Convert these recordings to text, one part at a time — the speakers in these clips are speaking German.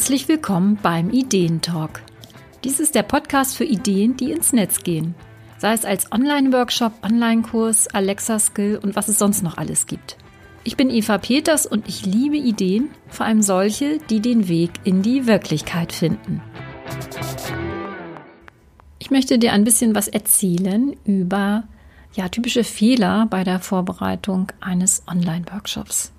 Herzlich willkommen beim Ideentalk. Dies ist der Podcast für Ideen, die ins Netz gehen. Sei es als Online-Workshop, Online-Kurs, Alexa-Skill und was es sonst noch alles gibt. Ich bin Eva Peters und ich liebe Ideen, vor allem solche, die den Weg in die Wirklichkeit finden. Ich möchte dir ein bisschen was erzählen über ja, typische Fehler bei der Vorbereitung eines Online-Workshops.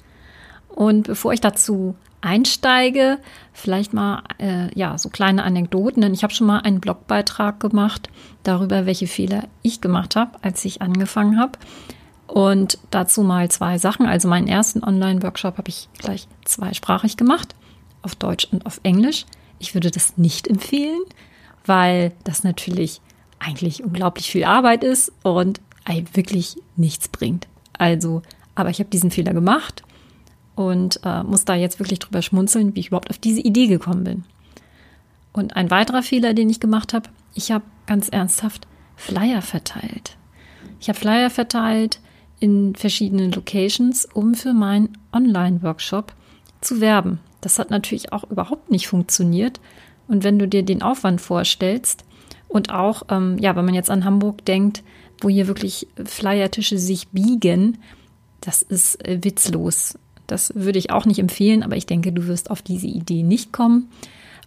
Und bevor ich dazu einsteige, vielleicht mal äh, ja so kleine Anekdoten, denn ich habe schon mal einen Blogbeitrag gemacht darüber, welche Fehler ich gemacht habe, als ich angefangen habe. Und dazu mal zwei Sachen. Also meinen ersten Online-Workshop habe ich gleich zweisprachig gemacht, auf Deutsch und auf Englisch. Ich würde das nicht empfehlen, weil das natürlich eigentlich unglaublich viel Arbeit ist und wirklich nichts bringt. Also, aber ich habe diesen Fehler gemacht und äh, muss da jetzt wirklich drüber schmunzeln, wie ich überhaupt auf diese Idee gekommen bin. Und ein weiterer Fehler, den ich gemacht habe, ich habe ganz ernsthaft Flyer verteilt. Ich habe Flyer verteilt in verschiedenen Locations, um für meinen Online-Workshop zu werben. Das hat natürlich auch überhaupt nicht funktioniert. Und wenn du dir den Aufwand vorstellst und auch, ähm, ja, wenn man jetzt an Hamburg denkt, wo hier wirklich Flyertische sich biegen, das ist äh, witzlos. Das würde ich auch nicht empfehlen, aber ich denke, du wirst auf diese Idee nicht kommen.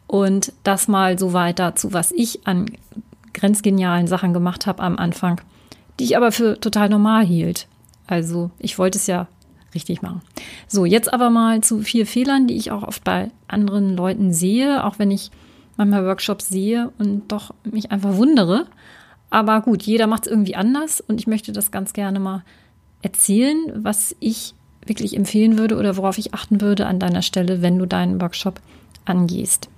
Und das mal so weiter zu, was ich an grenzgenialen Sachen gemacht habe am Anfang, die ich aber für total normal hielt. Also ich wollte es ja richtig machen. So, jetzt aber mal zu vier Fehlern, die ich auch oft bei anderen Leuten sehe, auch wenn ich manchmal Workshops sehe und doch mich einfach wundere. Aber gut, jeder macht es irgendwie anders und ich möchte das ganz gerne mal erzählen, was ich wirklich empfehlen würde oder worauf ich achten würde an deiner Stelle, wenn du deinen Workshop angehst.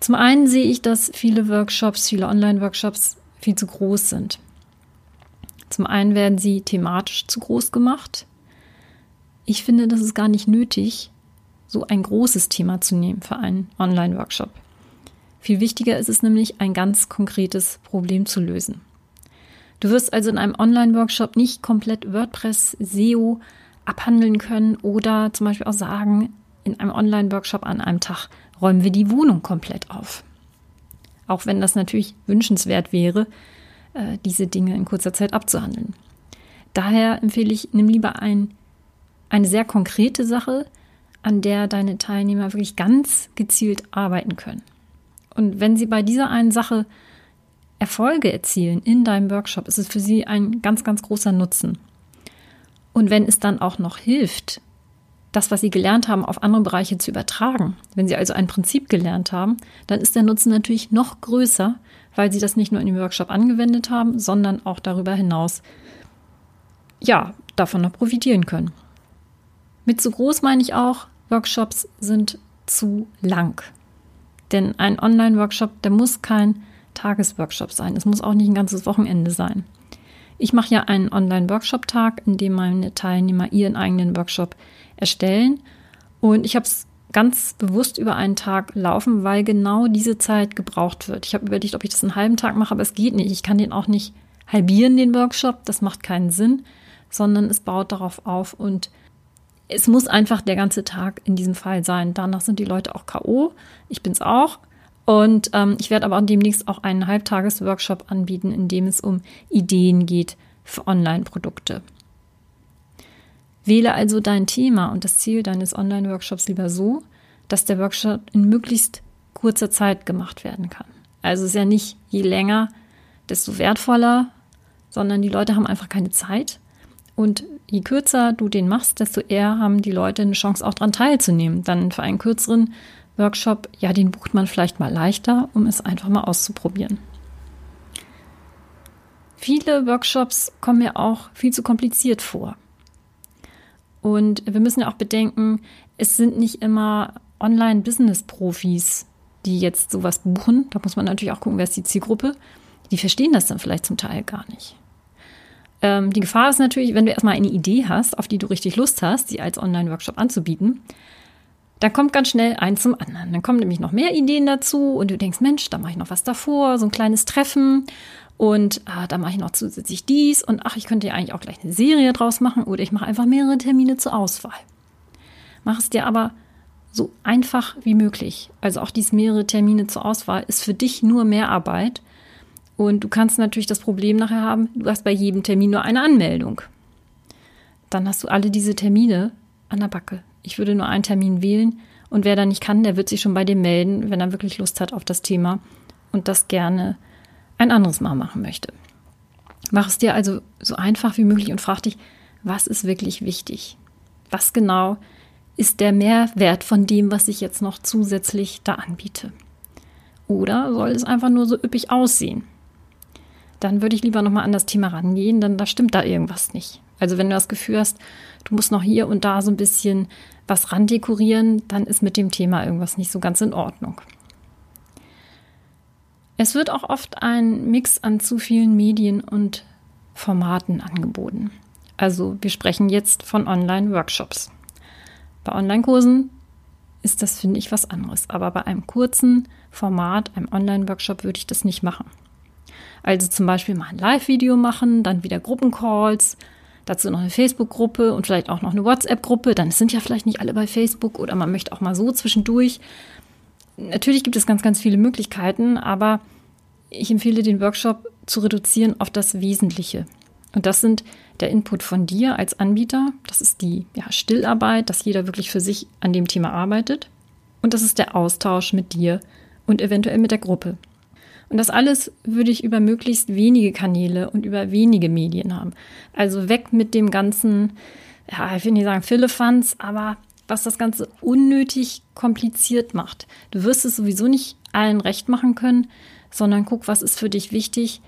Zum einen sehe ich, dass viele Workshops, viele Online-Workshops viel zu groß sind. Zum einen werden sie thematisch zu groß gemacht. Ich finde, das ist gar nicht nötig, so ein großes Thema zu nehmen für einen Online-Workshop. Viel wichtiger ist es nämlich, ein ganz konkretes Problem zu lösen. Du wirst also in einem Online-Workshop nicht komplett WordPress, SEO, abhandeln können oder zum Beispiel auch sagen, in einem Online-Workshop an einem Tag räumen wir die Wohnung komplett auf. Auch wenn das natürlich wünschenswert wäre, äh, diese Dinge in kurzer Zeit abzuhandeln. Daher empfehle ich, nimm lieber ein, eine sehr konkrete Sache, an der deine Teilnehmer wirklich ganz gezielt arbeiten können. Und wenn sie bei dieser einen Sache Erfolge erzielen in deinem Workshop, ist es für sie ein ganz, ganz großer Nutzen. Und wenn es dann auch noch hilft, das, was Sie gelernt haben, auf andere Bereiche zu übertragen, wenn Sie also ein Prinzip gelernt haben, dann ist der Nutzen natürlich noch größer, weil Sie das nicht nur in dem Workshop angewendet haben, sondern auch darüber hinaus, ja, davon noch profitieren können. Mit zu groß meine ich auch, Workshops sind zu lang. Denn ein Online-Workshop, der muss kein Tagesworkshop sein. Es muss auch nicht ein ganzes Wochenende sein. Ich mache ja einen Online-Workshop-Tag, in dem meine Teilnehmer ihren eigenen Workshop erstellen. Und ich habe es ganz bewusst über einen Tag laufen, weil genau diese Zeit gebraucht wird. Ich habe überlegt, ob ich das einen halben Tag mache, aber es geht nicht. Ich kann den auch nicht halbieren, den Workshop. Das macht keinen Sinn, sondern es baut darauf auf und es muss einfach der ganze Tag in diesem Fall sein. Danach sind die Leute auch K.O. Ich bin es auch. Und ähm, ich werde aber demnächst auch einen Halbtages-Workshop anbieten, in dem es um Ideen geht für Online-Produkte. Wähle also dein Thema und das Ziel deines Online-Workshops lieber so, dass der Workshop in möglichst kurzer Zeit gemacht werden kann. Also es ist ja nicht je länger, desto wertvoller, sondern die Leute haben einfach keine Zeit. Und je kürzer du den machst, desto eher haben die Leute eine Chance, auch daran teilzunehmen. Dann für einen kürzeren Workshop, ja, den bucht man vielleicht mal leichter, um es einfach mal auszuprobieren. Viele Workshops kommen mir auch viel zu kompliziert vor. Und wir müssen ja auch bedenken, es sind nicht immer Online-Business-Profis, die jetzt sowas buchen. Da muss man natürlich auch gucken, wer ist die Zielgruppe. Die verstehen das dann vielleicht zum Teil gar nicht. Ähm, die Gefahr ist natürlich, wenn du erstmal eine Idee hast, auf die du richtig Lust hast, sie als Online-Workshop anzubieten, dann kommt ganz schnell eins zum anderen. Dann kommen nämlich noch mehr Ideen dazu und du denkst, Mensch, da mache ich noch was davor, so ein kleines Treffen und ah, da mache ich noch zusätzlich dies und ach, ich könnte ja eigentlich auch gleich eine Serie draus machen oder ich mache einfach mehrere Termine zur Auswahl. Mach es dir aber so einfach wie möglich. Also auch diese mehrere Termine zur Auswahl ist für dich nur mehr Arbeit. Und du kannst natürlich das Problem nachher haben, du hast bei jedem Termin nur eine Anmeldung. Dann hast du alle diese Termine an der Backe. Ich würde nur einen Termin wählen und wer da nicht kann, der wird sich schon bei dir melden, wenn er wirklich Lust hat auf das Thema und das gerne ein anderes Mal machen möchte. Mach es dir also so einfach wie möglich und frag dich, was ist wirklich wichtig? Was genau ist der Mehrwert von dem, was ich jetzt noch zusätzlich da anbiete? Oder soll es einfach nur so üppig aussehen? Dann würde ich lieber nochmal an das Thema rangehen, denn da stimmt da irgendwas nicht. Also wenn du das Gefühl hast, du musst noch hier und da so ein bisschen was randekorieren, dann ist mit dem Thema irgendwas nicht so ganz in Ordnung. Es wird auch oft ein Mix an zu vielen Medien und Formaten angeboten. Also wir sprechen jetzt von Online-Workshops. Bei Online-Kursen ist das, finde ich, was anderes. Aber bei einem kurzen Format, einem Online-Workshop, würde ich das nicht machen. Also zum Beispiel mal ein Live-Video machen, dann wieder Gruppencalls, dazu noch eine Facebook-Gruppe und vielleicht auch noch eine WhatsApp-Gruppe. Dann sind ja vielleicht nicht alle bei Facebook oder man möchte auch mal so zwischendurch. Natürlich gibt es ganz, ganz viele Möglichkeiten, aber ich empfehle den Workshop zu reduzieren auf das Wesentliche. Und das sind der Input von dir als Anbieter, das ist die ja, Stillarbeit, dass jeder wirklich für sich an dem Thema arbeitet. Und das ist der Austausch mit dir und eventuell mit der Gruppe. Und das alles würde ich über möglichst wenige Kanäle und über wenige Medien haben. Also weg mit dem ganzen, ja, ich will nicht sagen Philippans, aber was das Ganze unnötig kompliziert macht. Du wirst es sowieso nicht allen recht machen können, sondern guck, was ist für dich wichtig,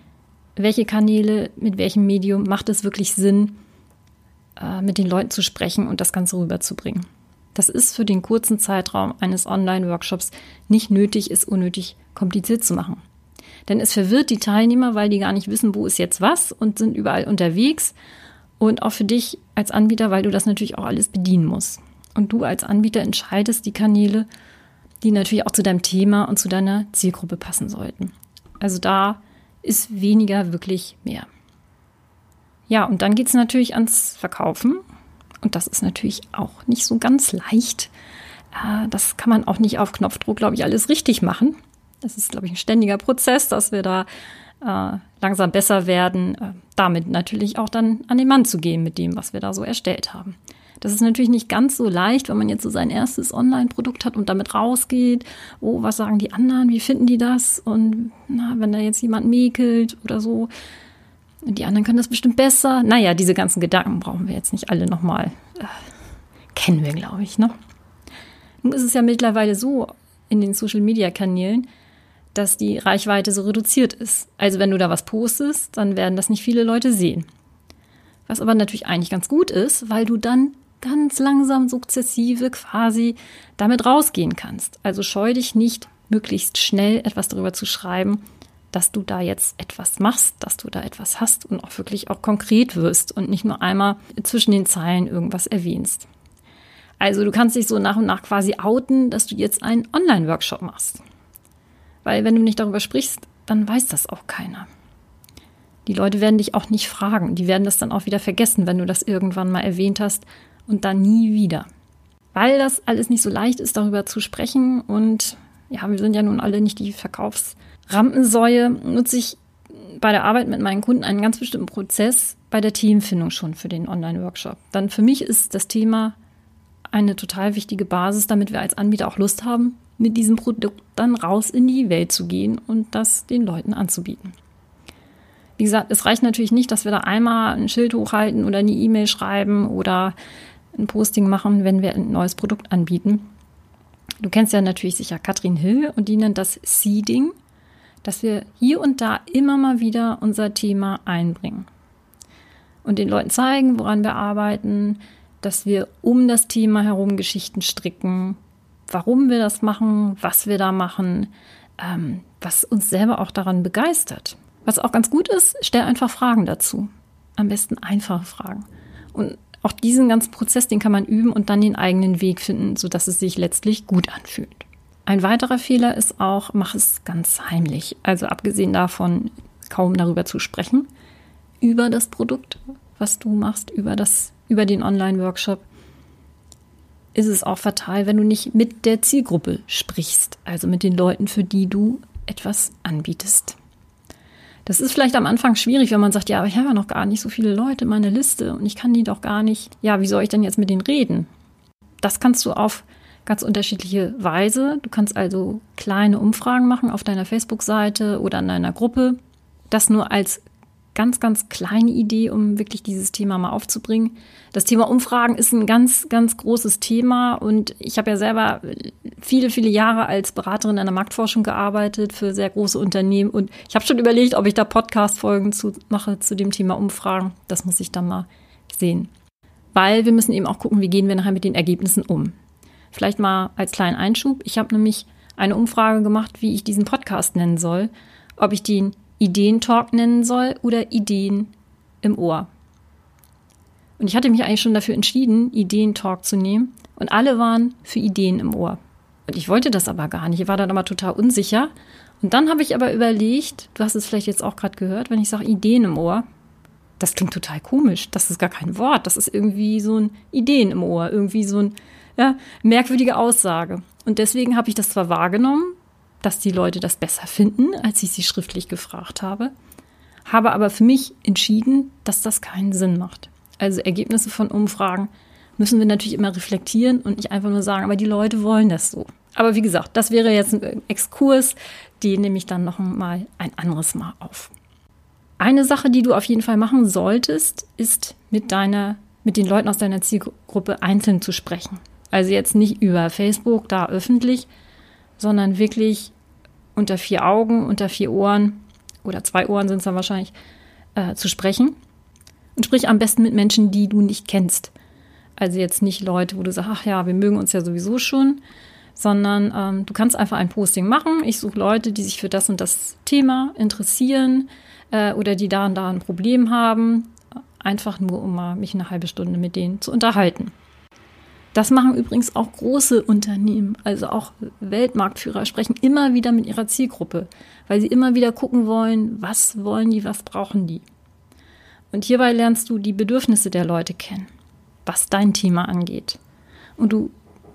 welche Kanäle, mit welchem Medium macht es wirklich Sinn, äh, mit den Leuten zu sprechen und das Ganze rüberzubringen. Das ist für den kurzen Zeitraum eines Online-Workshops nicht nötig, es unnötig kompliziert zu machen. Denn es verwirrt die Teilnehmer, weil die gar nicht wissen, wo ist jetzt was und sind überall unterwegs. Und auch für dich als Anbieter, weil du das natürlich auch alles bedienen musst. Und du als Anbieter entscheidest die Kanäle, die natürlich auch zu deinem Thema und zu deiner Zielgruppe passen sollten. Also da ist weniger wirklich mehr. Ja, und dann geht es natürlich ans Verkaufen. Und das ist natürlich auch nicht so ganz leicht. Äh, das kann man auch nicht auf Knopfdruck, glaube ich, alles richtig machen. Das ist, glaube ich, ein ständiger Prozess, dass wir da äh, langsam besser werden, äh, damit natürlich auch dann an den Mann zu gehen mit dem, was wir da so erstellt haben. Das ist natürlich nicht ganz so leicht, wenn man jetzt so sein erstes Online-Produkt hat und damit rausgeht. Oh, was sagen die anderen? Wie finden die das? Und na, wenn da jetzt jemand mäkelt oder so, die anderen können das bestimmt besser. Naja, diese ganzen Gedanken brauchen wir jetzt nicht alle nochmal. Äh, kennen wir, glaube ich, ne? Nun ist es ja mittlerweile so in den Social-Media-Kanälen, dass die Reichweite so reduziert ist. Also wenn du da was postest, dann werden das nicht viele Leute sehen. Was aber natürlich eigentlich ganz gut ist, weil du dann ganz langsam, sukzessive quasi damit rausgehen kannst. Also scheu dich nicht, möglichst schnell etwas darüber zu schreiben, dass du da jetzt etwas machst, dass du da etwas hast und auch wirklich auch konkret wirst und nicht nur einmal zwischen den Zeilen irgendwas erwähnst. Also du kannst dich so nach und nach quasi outen, dass du jetzt einen Online-Workshop machst. Weil wenn du nicht darüber sprichst, dann weiß das auch keiner. Die Leute werden dich auch nicht fragen. Die werden das dann auch wieder vergessen, wenn du das irgendwann mal erwähnt hast und dann nie wieder. Weil das alles nicht so leicht ist, darüber zu sprechen und ja, wir sind ja nun alle nicht die Verkaufsrampensäue, nutze ich bei der Arbeit mit meinen Kunden einen ganz bestimmten Prozess bei der Themenfindung schon für den Online-Workshop. Dann für mich ist das Thema eine total wichtige Basis, damit wir als Anbieter auch Lust haben, mit diesem Produkt dann raus in die Welt zu gehen und das den Leuten anzubieten. Wie gesagt, es reicht natürlich nicht, dass wir da einmal ein Schild hochhalten oder eine E-Mail schreiben oder ein Posting machen, wenn wir ein neues Produkt anbieten. Du kennst ja natürlich sicher Katrin Hill und die nennt das Seeding, dass wir hier und da immer mal wieder unser Thema einbringen und den Leuten zeigen, woran wir arbeiten, dass wir um das Thema herum Geschichten stricken, warum wir das machen, was wir da machen, ähm, was uns selber auch daran begeistert. Was auch ganz gut ist, stell einfach Fragen dazu. Am besten einfache Fragen. Und auch diesen ganzen Prozess, den kann man üben und dann den eigenen Weg finden, sodass es sich letztlich gut anfühlt. Ein weiterer Fehler ist auch, mach es ganz heimlich. Also abgesehen davon, kaum darüber zu sprechen, über das Produkt, was du machst, über das, über den Online-Workshop, ist es auch fatal, wenn du nicht mit der Zielgruppe sprichst, also mit den Leuten, für die du etwas anbietest. Das ist vielleicht am Anfang schwierig, wenn man sagt, ja, aber ich habe ja noch gar nicht so viele Leute in meiner Liste und ich kann die doch gar nicht. Ja, wie soll ich denn jetzt mit denen reden? Das kannst du auf ganz unterschiedliche Weise. Du kannst also kleine Umfragen machen auf deiner Facebook-Seite oder in deiner Gruppe. Das nur als ganz, ganz kleine Idee, um wirklich dieses Thema mal aufzubringen. Das Thema Umfragen ist ein ganz, ganz großes Thema und ich habe ja selber viele, viele Jahre als Beraterin in der Marktforschung gearbeitet für sehr große Unternehmen und ich habe schon überlegt, ob ich da Podcast-Folgen zu mache zu dem Thema Umfragen. Das muss ich dann mal sehen. Weil wir müssen eben auch gucken, wie gehen wir nachher mit den Ergebnissen um. Vielleicht mal als kleinen Einschub. Ich habe nämlich eine Umfrage gemacht, wie ich diesen Podcast nennen soll. Ob ich den Ideentalk nennen soll oder Ideen im Ohr. Und ich hatte mich eigentlich schon dafür entschieden, Ideentalk zu nehmen. Und alle waren für Ideen im Ohr. Und ich wollte das aber gar nicht. Ich war dann aber total unsicher. Und dann habe ich aber überlegt, du hast es vielleicht jetzt auch gerade gehört, wenn ich sage Ideen im Ohr, das klingt total komisch. Das ist gar kein Wort. Das ist irgendwie so ein Ideen im Ohr, irgendwie so ein ja, merkwürdige Aussage. Und deswegen habe ich das zwar wahrgenommen, dass die Leute das besser finden, als ich sie schriftlich gefragt habe, habe aber für mich entschieden, dass das keinen Sinn macht. Also Ergebnisse von Umfragen müssen wir natürlich immer reflektieren und nicht einfach nur sagen, aber die Leute wollen das so. Aber wie gesagt, das wäre jetzt ein Exkurs, den nehme ich dann noch mal ein anderes Mal auf. Eine Sache, die du auf jeden Fall machen solltest, ist mit deiner, mit den Leuten aus deiner Zielgruppe einzeln zu sprechen. Also jetzt nicht über Facebook, da öffentlich, sondern wirklich unter vier Augen, unter vier Ohren oder zwei Ohren sind es dann wahrscheinlich, äh, zu sprechen. Und sprich am besten mit Menschen, die du nicht kennst. Also jetzt nicht Leute, wo du sagst, ach ja, wir mögen uns ja sowieso schon, sondern ähm, du kannst einfach ein Posting machen. Ich suche Leute, die sich für das und das Thema interessieren äh, oder die da und da ein Problem haben. Einfach nur, um mal mich eine halbe Stunde mit denen zu unterhalten. Das machen übrigens auch große Unternehmen, also auch Weltmarktführer sprechen immer wieder mit ihrer Zielgruppe, weil sie immer wieder gucken wollen, was wollen die, was brauchen die. Und hierbei lernst du die Bedürfnisse der Leute kennen, was dein Thema angeht. Und du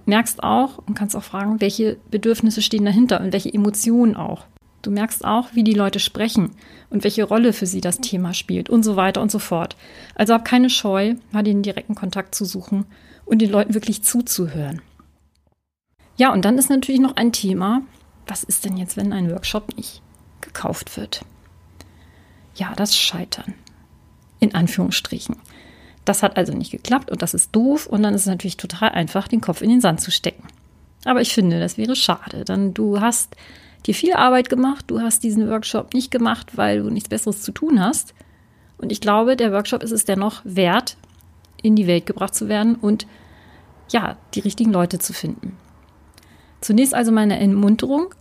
merkst auch und kannst auch fragen, welche Bedürfnisse stehen dahinter und welche Emotionen auch. Du merkst auch, wie die Leute sprechen und welche Rolle für sie das Thema spielt und so weiter und so fort. Also hab keine Scheu, mal den direkten Kontakt zu suchen und den Leuten wirklich zuzuhören. Ja, und dann ist natürlich noch ein Thema, was ist denn jetzt, wenn ein Workshop nicht gekauft wird? Ja, das Scheitern. In Anführungsstrichen. Das hat also nicht geklappt und das ist doof und dann ist es natürlich total einfach, den Kopf in den Sand zu stecken. Aber ich finde, das wäre schade, denn du hast dir viel Arbeit gemacht, du hast diesen Workshop nicht gemacht, weil du nichts Besseres zu tun hast. Und ich glaube, der Workshop ist es dennoch wert, in die Welt gebracht zu werden und ja, die richtigen Leute zu finden. Zunächst also meine Entmunterung.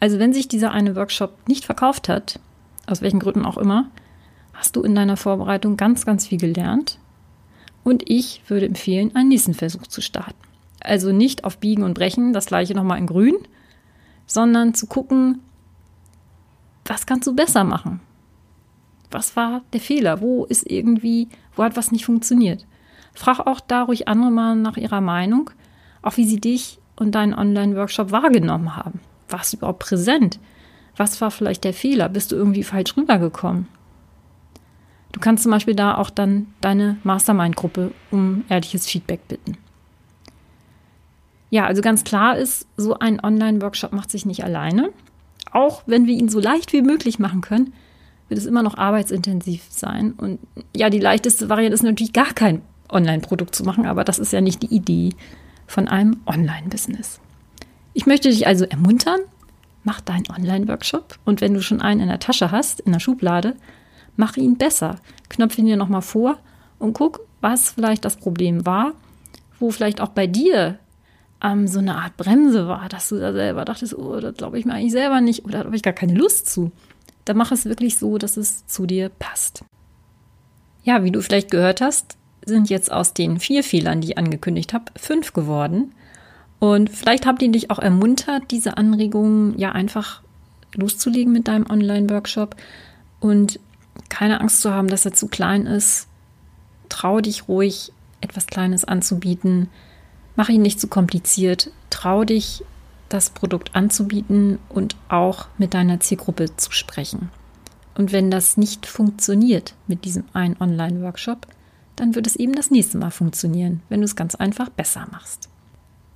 Also wenn sich dieser eine Workshop nicht verkauft hat, aus welchen Gründen auch immer, hast du in deiner Vorbereitung ganz, ganz viel gelernt. Und ich würde empfehlen, einen nächsten Versuch zu starten. Also nicht auf Biegen und Brechen, das gleiche nochmal in Grün, sondern zu gucken, was kannst du besser machen? Was war der Fehler? Wo ist irgendwie, wo hat was nicht funktioniert? Frag auch da ruhig andere mal nach ihrer Meinung, auch wie sie dich und deinen Online-Workshop wahrgenommen haben. Warst du überhaupt präsent? Was war vielleicht der Fehler? Bist du irgendwie falsch rübergekommen? Du kannst zum Beispiel da auch dann deine Mastermind-Gruppe um ehrliches Feedback bitten. Ja, also ganz klar ist, so ein Online-Workshop macht sich nicht alleine. Auch wenn wir ihn so leicht wie möglich machen können, wird es immer noch arbeitsintensiv sein. Und ja, die leichteste Variante ist natürlich gar kein Online-Produkt zu machen, aber das ist ja nicht die Idee von einem Online-Business. Ich möchte dich also ermuntern, mach deinen Online-Workshop und wenn du schon einen in der Tasche hast, in der Schublade, mach ihn besser. Knopf ihn dir nochmal vor und guck, was vielleicht das Problem war, wo vielleicht auch bei dir ähm, so eine Art Bremse war, dass du da selber dachtest, oh, das glaube ich mir eigentlich selber nicht oder da habe ich gar keine Lust zu. Dann mach es wirklich so, dass es zu dir passt. Ja, wie du vielleicht gehört hast, sind jetzt aus den vier Fehlern, die ich angekündigt habe, fünf geworden. Und vielleicht habt ihr dich auch ermuntert, diese Anregungen ja einfach loszulegen mit deinem Online-Workshop und keine Angst zu haben, dass er zu klein ist. Trau dich ruhig, etwas Kleines anzubieten. Mach ihn nicht zu kompliziert. Trau dich, das Produkt anzubieten und auch mit deiner Zielgruppe zu sprechen. Und wenn das nicht funktioniert mit diesem einen Online-Workshop, dann wird es eben das nächste Mal funktionieren, wenn du es ganz einfach besser machst.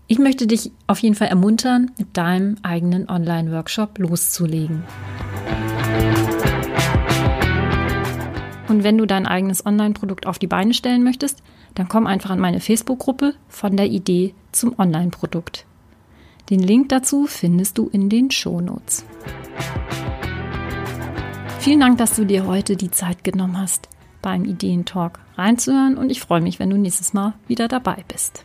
Ich möchte dich auf jeden Fall ermuntern, mit deinem eigenen Online-Workshop loszulegen. Und wenn du dein eigenes Online-Produkt auf die Beine stellen möchtest, dann komm einfach an meine Facebook-Gruppe von der Idee zum Online-Produkt. Den Link dazu findest du in den Shownotes. Vielen Dank, dass du dir heute die Zeit genommen hast, beim Ideentalk reinzuhören und ich freue mich, wenn du nächstes Mal wieder dabei bist.